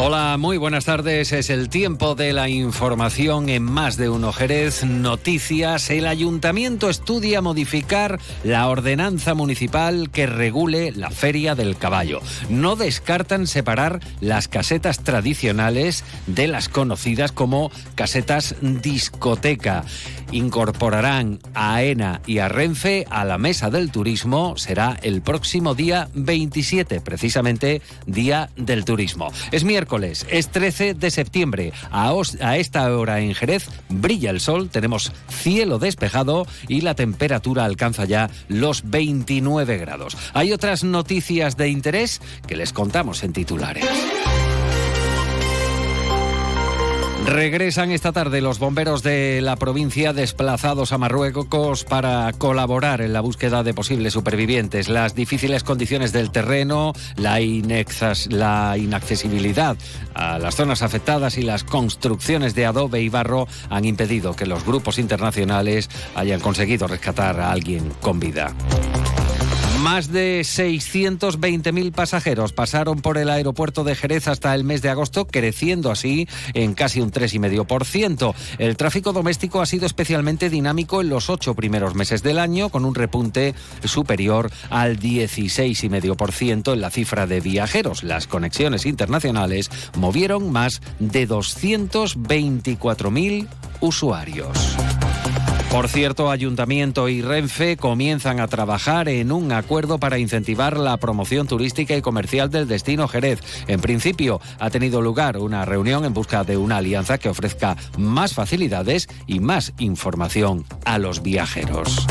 Hola, muy buenas tardes. Es el tiempo de la información en más de uno Jerez. Noticias. El ayuntamiento estudia modificar la ordenanza municipal que regule la feria del caballo. No descartan separar las casetas tradicionales de las conocidas como casetas discoteca. Incorporarán a AENA y a Renfe a la mesa del turismo. Será el próximo día 27, precisamente Día del Turismo. Es miércoles es 13 de septiembre. A, a esta hora en Jerez brilla el sol, tenemos cielo despejado y la temperatura alcanza ya los 29 grados. Hay otras noticias de interés que les contamos en titulares. Regresan esta tarde los bomberos de la provincia desplazados a Marruecos para colaborar en la búsqueda de posibles supervivientes. Las difíciles condiciones del terreno, la, inaccesibilidad a las zonas afectadas y las construcciones de adobe y barro han impedido que los grupos internacionales hayan conseguido rescatar a alguien con vida. Más de 620.000 pasajeros pasaron por el aeropuerto de Jerez hasta el mes de agosto, creciendo así en casi un 3,5%. El tráfico doméstico ha sido especialmente dinámico en los ocho primeros meses del año, con un repunte superior al 16,5% en la cifra de viajeros. Las conexiones internacionales movieron más de 224.000 usuarios. Por cierto, Ayuntamiento y Renfe comienzan a trabajar en un acuerdo para incentivar la promoción turística y comercial del destino Jerez. En principio, ha tenido lugar una reunión en busca de una alianza que ofrezca más facilidades y más información a los viajeros.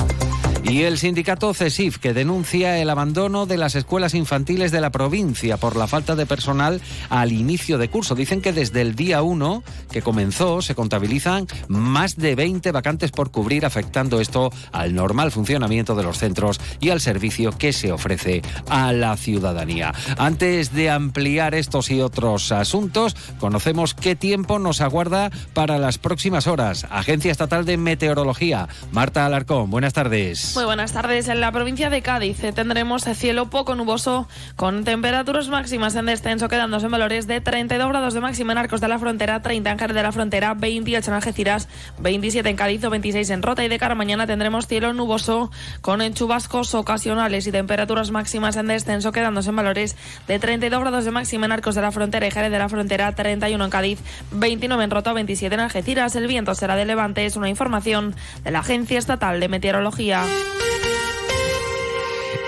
Y el sindicato CESIF, que denuncia el abandono de las escuelas infantiles de la provincia por la falta de personal al inicio de curso. Dicen que desde el día 1 que comenzó se contabilizan más de 20 vacantes por cubrir, afectando esto al normal funcionamiento de los centros y al servicio que se ofrece a la ciudadanía. Antes de ampliar estos y otros asuntos, conocemos qué tiempo nos aguarda para las próximas horas. Agencia Estatal de Meteorología. Marta Alarcón, buenas tardes. Muy buenas tardes. En la provincia de Cádiz tendremos cielo poco nuboso con temperaturas máximas en descenso, quedándose en valores de 32 grados de máxima en Arcos de la Frontera, 30 en Jerez de la Frontera, 28 en Algeciras, 27 en Cádiz o 26 en Rota. Y de cara mañana tendremos cielo nuboso con chubascos ocasionales y temperaturas máximas en descenso, quedándose en valores de 32 grados de máxima en Arcos de la Frontera y Jerez de la Frontera, 31 en Cádiz, 29 en Rota, 27 en Algeciras. El viento será de levante, es una información de la Agencia Estatal de Meteorología.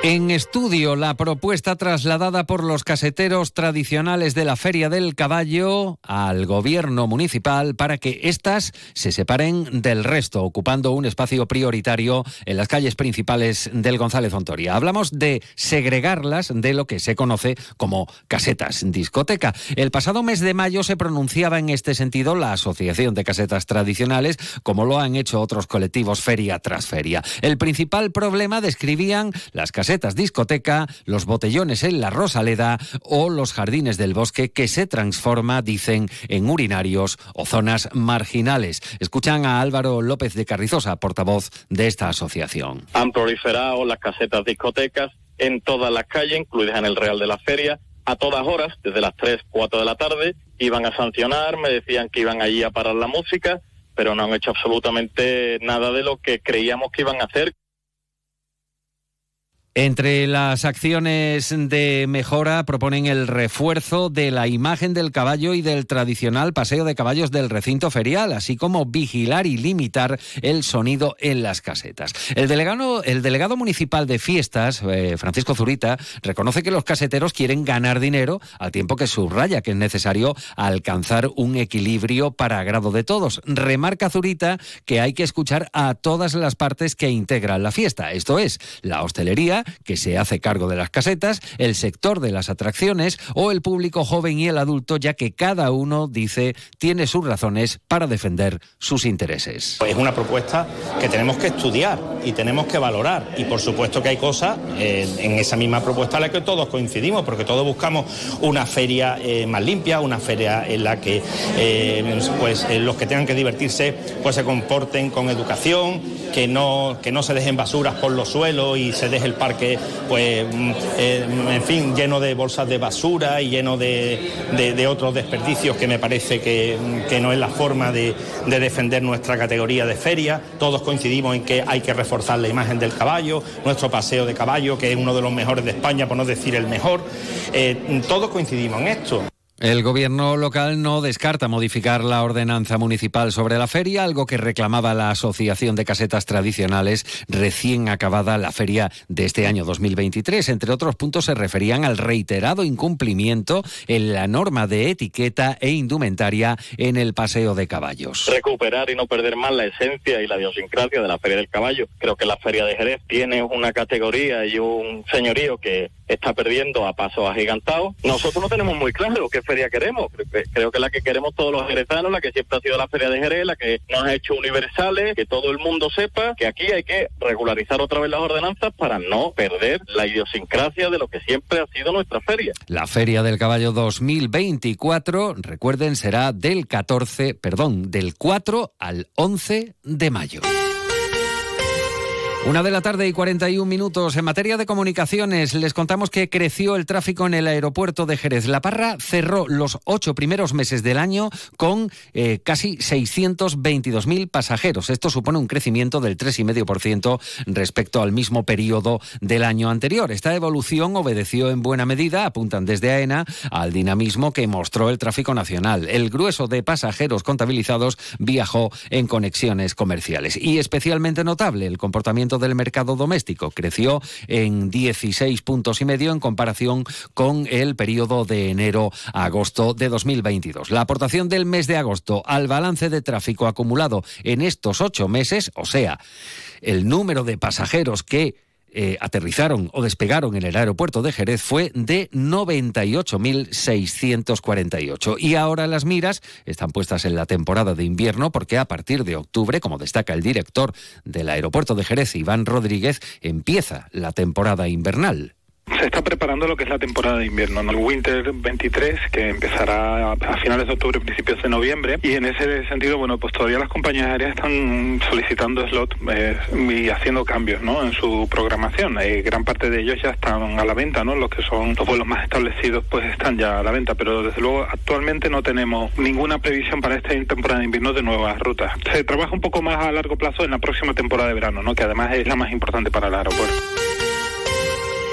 En estudio, la propuesta trasladada por los caseteros tradicionales de la Feria del Caballo al gobierno municipal para que éstas se separen del resto, ocupando un espacio prioritario en las calles principales del González Ontoria. Hablamos de segregarlas de lo que se conoce como casetas discoteca. El pasado mes de mayo se pronunciaba en este sentido la Asociación de Casetas Tradicionales, como lo han hecho otros colectivos feria tras feria. El principal problema describían las casetas discoteca, los botellones en la Rosaleda o los jardines del bosque que se transforma, dicen, en urinarios o zonas marginales. Escuchan a Álvaro López de Carrizosa, portavoz de esta asociación. Han proliferado las casetas discotecas en todas las calles, incluidas en el Real de la Feria, a todas horas, desde las 3, 4 de la tarde, iban a sancionar, me decían que iban allí a parar la música, pero no han hecho absolutamente nada de lo que creíamos que iban a hacer. Entre las acciones de mejora proponen el refuerzo de la imagen del caballo y del tradicional paseo de caballos del recinto ferial, así como vigilar y limitar el sonido en las casetas. El delegado, el delegado municipal de fiestas, eh, Francisco Zurita, reconoce que los caseteros quieren ganar dinero al tiempo que subraya que es necesario alcanzar un equilibrio para agrado de todos. Remarca Zurita que hay que escuchar a todas las partes que integran la fiesta, esto es, la hostelería, que se hace cargo de las casetas, el sector de las atracciones o el público joven y el adulto, ya que cada uno, dice, tiene sus razones para defender sus intereses. Es una propuesta que tenemos que estudiar y tenemos que valorar y por supuesto que hay cosas eh, en esa misma propuesta en la que todos coincidimos, porque todos buscamos una feria eh, más limpia, una feria en la que eh, pues, los que tengan que divertirse pues se comporten con educación, que no, que no se dejen basuras por los suelos y se deje el parque, pues, mm, en fin, lleno de bolsas de basura y lleno de, otros desperdicios que me parece que, no es la forma de, de defender nuestra categoría de feria. Todos coincidimos en que hay que reforzar la imagen del caballo, nuestro paseo de caballo, que es uno de los mejores de España, por no decir el mejor. Eh, todos coincidimos en esto. El gobierno local no descarta modificar la ordenanza municipal sobre la feria, algo que reclamaba la Asociación de Casetas Tradicionales recién acabada la feria de este año 2023. Entre otros puntos se referían al reiterado incumplimiento en la norma de etiqueta e indumentaria en el paseo de caballos. Recuperar y no perder más la esencia y la idiosincrasia de la feria del caballo. Creo que la feria de Jerez tiene una categoría y un señorío que está perdiendo a pasos agigantados. Nosotros no tenemos muy claro qué feria queremos. Creo que la que queremos todos los jerezanos, la que siempre ha sido la feria de Jerez, la que nos ha hecho universales, que todo el mundo sepa que aquí hay que regularizar otra vez las ordenanzas para no perder la idiosincrasia de lo que siempre ha sido nuestra feria. La Feria del Caballo 2024, recuerden, será del 14, perdón, del 4 al 11 de mayo. Una de la tarde y 41 minutos. En materia de comunicaciones, les contamos que creció el tráfico en el aeropuerto de Jerez. La Parra cerró los ocho primeros meses del año con eh, casi 622.000 pasajeros. Esto supone un crecimiento del 3,5% respecto al mismo periodo del año anterior. Esta evolución obedeció en buena medida, apuntan desde AENA, al dinamismo que mostró el tráfico nacional. El grueso de pasajeros contabilizados viajó en conexiones comerciales. Y especialmente notable el comportamiento del mercado doméstico. Creció en 16 puntos y medio en comparación con el periodo de enero a agosto de 2022. La aportación del mes de agosto al balance de tráfico acumulado en estos ocho meses, o sea, el número de pasajeros que eh, aterrizaron o despegaron en el aeropuerto de Jerez fue de 98.648. Y ahora las miras están puestas en la temporada de invierno porque a partir de octubre, como destaca el director del aeropuerto de Jerez, Iván Rodríguez, empieza la temporada invernal se está preparando lo que es la temporada de invierno, el Winter 23, que empezará a finales de octubre, principios de noviembre. Y en ese sentido, bueno, pues todavía las compañías aéreas están solicitando slot eh, y haciendo cambios ¿no? en su programación. Eh, gran parte de ellos ya están a la venta, ¿no? Los que son los vuelos más establecidos, pues están ya a la venta. Pero desde luego, actualmente no tenemos ninguna previsión para esta temporada de invierno de nuevas rutas. Se trabaja un poco más a largo plazo en la próxima temporada de verano, ¿no? Que además es la más importante para el aeropuerto.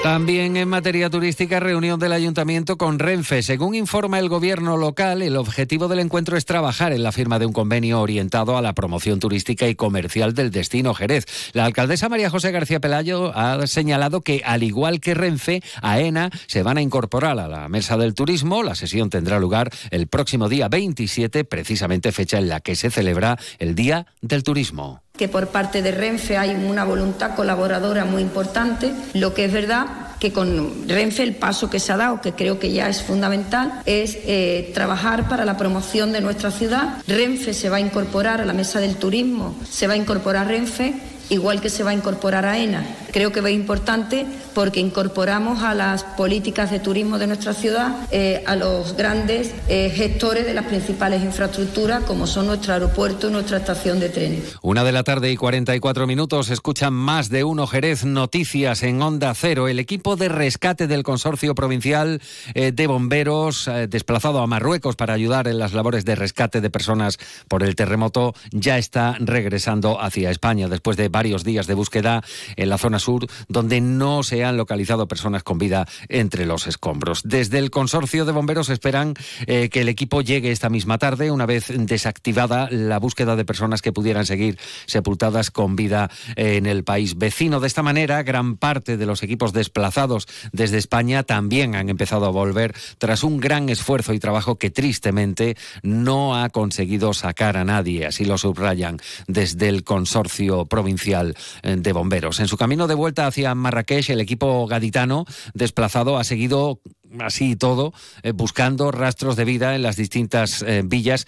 También en materia turística, reunión del ayuntamiento con Renfe. Según informa el gobierno local, el objetivo del encuentro es trabajar en la firma de un convenio orientado a la promoción turística y comercial del destino Jerez. La alcaldesa María José García Pelayo ha señalado que, al igual que Renfe, AENA se van a incorporar a la mesa del turismo. La sesión tendrá lugar el próximo día 27, precisamente fecha en la que se celebra el Día del Turismo que por parte de Renfe hay una voluntad colaboradora muy importante. Lo que es verdad que con Renfe el paso que se ha dado, que creo que ya es fundamental, es eh, trabajar para la promoción de nuestra ciudad. Renfe se va a incorporar a la mesa del turismo, se va a incorporar Renfe igual que se va a incorporar a ENA. Creo que es importante porque incorporamos a las políticas de turismo de nuestra ciudad eh, a los grandes eh, gestores de las principales infraestructuras como son nuestro aeropuerto y nuestra estación de trenes. Una de la tarde y 44 minutos escuchan más de uno Jerez Noticias en Onda Cero. El equipo de rescate del Consorcio Provincial eh, de Bomberos desplazado a Marruecos para ayudar en las labores de rescate de personas por el terremoto ya está regresando hacia España después de varios días de búsqueda en la zona sur, donde no se han localizado personas con vida entre los escombros. Desde el consorcio de bomberos esperan eh, que el equipo llegue esta misma tarde, una vez desactivada la búsqueda de personas que pudieran seguir sepultadas con vida en el país vecino. De esta manera, gran parte de los equipos desplazados desde España también han empezado a volver tras un gran esfuerzo y trabajo que tristemente no ha conseguido sacar a nadie, así lo subrayan desde el consorcio provincial eh, de Bomberos. En su camino de vuelta hacia Marrakech, el equipo gaditano desplazado ha seguido así y todo, eh, buscando rastros de vida en las distintas eh, villas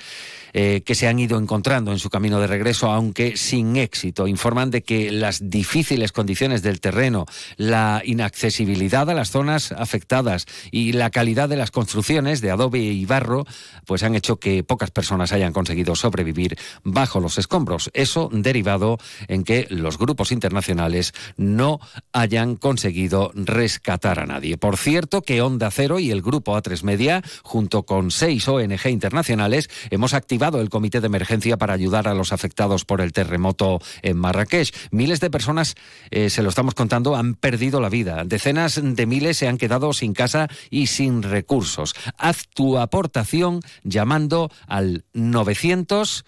eh, que se han ido encontrando en su camino de regreso, aunque sin éxito. Informan de que las difíciles condiciones del terreno, la inaccesibilidad a las zonas afectadas y la calidad de las construcciones de adobe y barro, pues han hecho que pocas personas hayan conseguido sobrevivir bajo los escombros. Eso derivado en que los grupos internacionales no hayan conseguido rescatar a nadie. Por cierto, que Onda Cero y el grupo A3 Media, junto con seis ONG internacionales, hemos activado el comité de emergencia para ayudar a los afectados por el terremoto en Marrakech. Miles de personas, eh, se lo estamos contando, han perdido la vida. Decenas de miles se han quedado sin casa y sin recursos. Haz tu aportación llamando al 900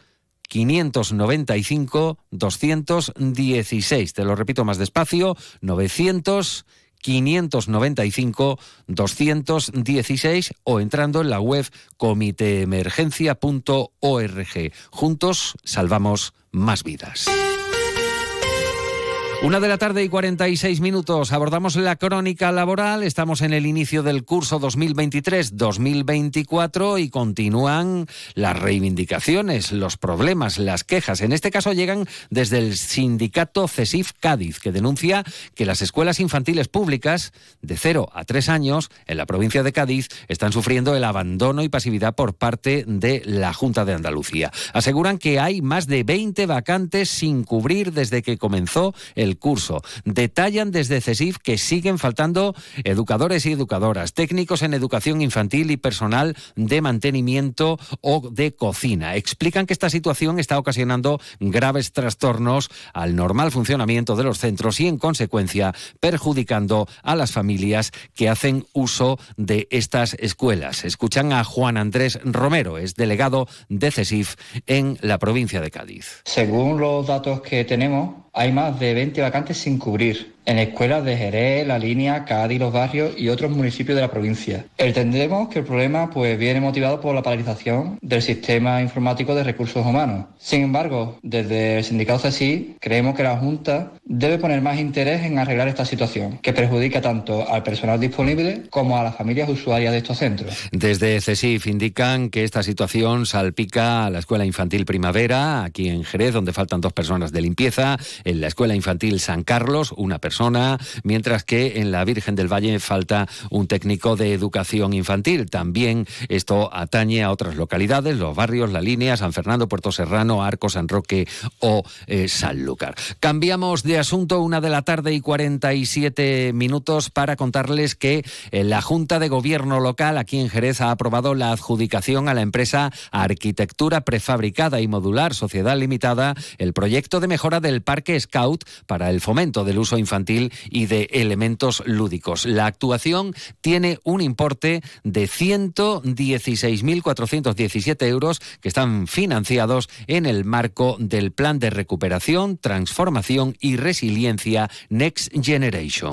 595 216. Te lo repito más despacio, 900 595 216 o entrando en la web comiteemergencia.org. Juntos salvamos más vidas. Una de la tarde y 46 minutos. Abordamos la crónica laboral. Estamos en el inicio del curso 2023-2024 y continúan las reivindicaciones, los problemas, las quejas. En este caso llegan desde el sindicato CESIF Cádiz, que denuncia que las escuelas infantiles públicas de 0 a 3 años en la provincia de Cádiz están sufriendo el abandono y pasividad por parte de la Junta de Andalucía. Aseguran que hay más de 20 vacantes sin cubrir desde que comenzó el curso. Detallan desde CESIF que siguen faltando educadores y educadoras, técnicos en educación infantil y personal de mantenimiento o de cocina. Explican que esta situación está ocasionando graves trastornos al normal funcionamiento de los centros y, en consecuencia, perjudicando a las familias que hacen uso de estas escuelas. Escuchan a Juan Andrés Romero, es delegado de CESIF en la provincia de Cádiz. Según los datos que tenemos, hay más de 20 vacantes sin cubrir en escuelas de Jerez, La Línea, Cádiz, Los Barrios y otros municipios de la provincia. Entendemos que el problema pues, viene motivado por la paralización del sistema informático de recursos humanos. Sin embargo, desde el sindicato CESI creemos que la Junta debe poner más interés en arreglar esta situación, que perjudica tanto al personal disponible como a las familias usuarias de estos centros. Desde CESIF indican que esta situación salpica a la Escuela Infantil Primavera, aquí en Jerez, donde faltan dos personas de limpieza, en la Escuela Infantil San Carlos, una persona mientras que en la Virgen del Valle falta un técnico de educación infantil. También esto atañe a otras localidades, los barrios, la línea, San Fernando, Puerto Serrano, Arco, San Roque o eh, Sanlúcar. Cambiamos de asunto una de la tarde y 47 minutos para contarles que eh, la Junta de Gobierno local aquí en Jerez ha aprobado la adjudicación a la empresa Arquitectura Prefabricada y Modular Sociedad Limitada el proyecto de mejora del Parque Scout para el fomento del uso infantil y de elementos lúdicos. La actuación tiene un importe de 116.417 euros que están financiados en el marco del Plan de Recuperación, Transformación y Resiliencia Next Generation.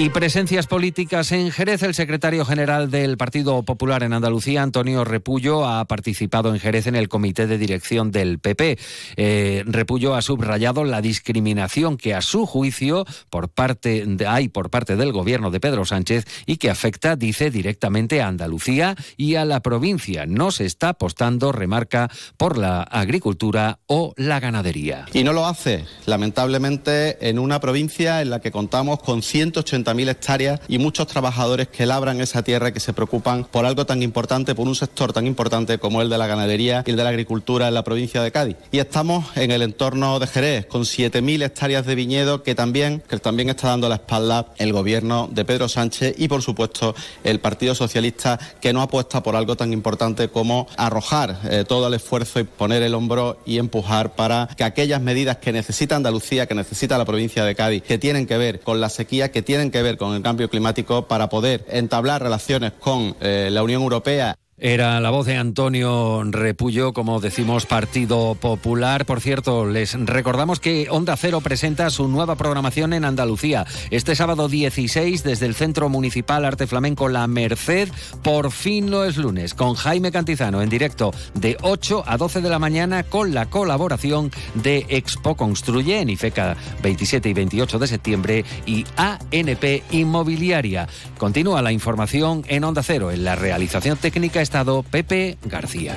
Y presencias políticas en Jerez. El secretario general del Partido Popular en Andalucía, Antonio Repullo, ha participado en Jerez en el comité de dirección del PP. Eh, Repullo ha subrayado la discriminación que a su juicio por parte hay por parte del gobierno de Pedro Sánchez y que afecta, dice, directamente a Andalucía y a la provincia. No se está apostando, remarca, por la agricultura o la ganadería. Y no lo hace, lamentablemente, en una provincia en la que contamos con 180 mil hectáreas y muchos trabajadores que labran esa tierra que se preocupan por algo tan importante, por un sector tan importante como el de la ganadería y el de la agricultura en la provincia de Cádiz. Y estamos en el entorno de Jerez, con 7.000 hectáreas de viñedo que también, que también está dando la espalda el gobierno de Pedro Sánchez y, por supuesto, el Partido Socialista, que no apuesta por algo tan importante como arrojar eh, todo el esfuerzo y poner el hombro y empujar para que aquellas medidas que necesita Andalucía, que necesita la provincia de Cádiz, que tienen que ver con la sequía, que tienen que ver con el cambio climático para poder entablar relaciones con eh, la Unión Europea Era la voz de Antonio Repullo, como decimos, Partido Popular. Por cierto, les recordamos que Onda Cero presenta su nueva programación en Andalucía. Este sábado 16, desde el Centro Municipal Arte Flamenco La Merced, por fin no es lunes, con Jaime Cantizano en directo de 8 a 12 de la mañana con la colaboración de Expo Construye en IFECA 27 y 28 de septiembre y ANP Inmobiliaria. Continúa la información en Onda Cero, en la realización técnica estado Pepe García.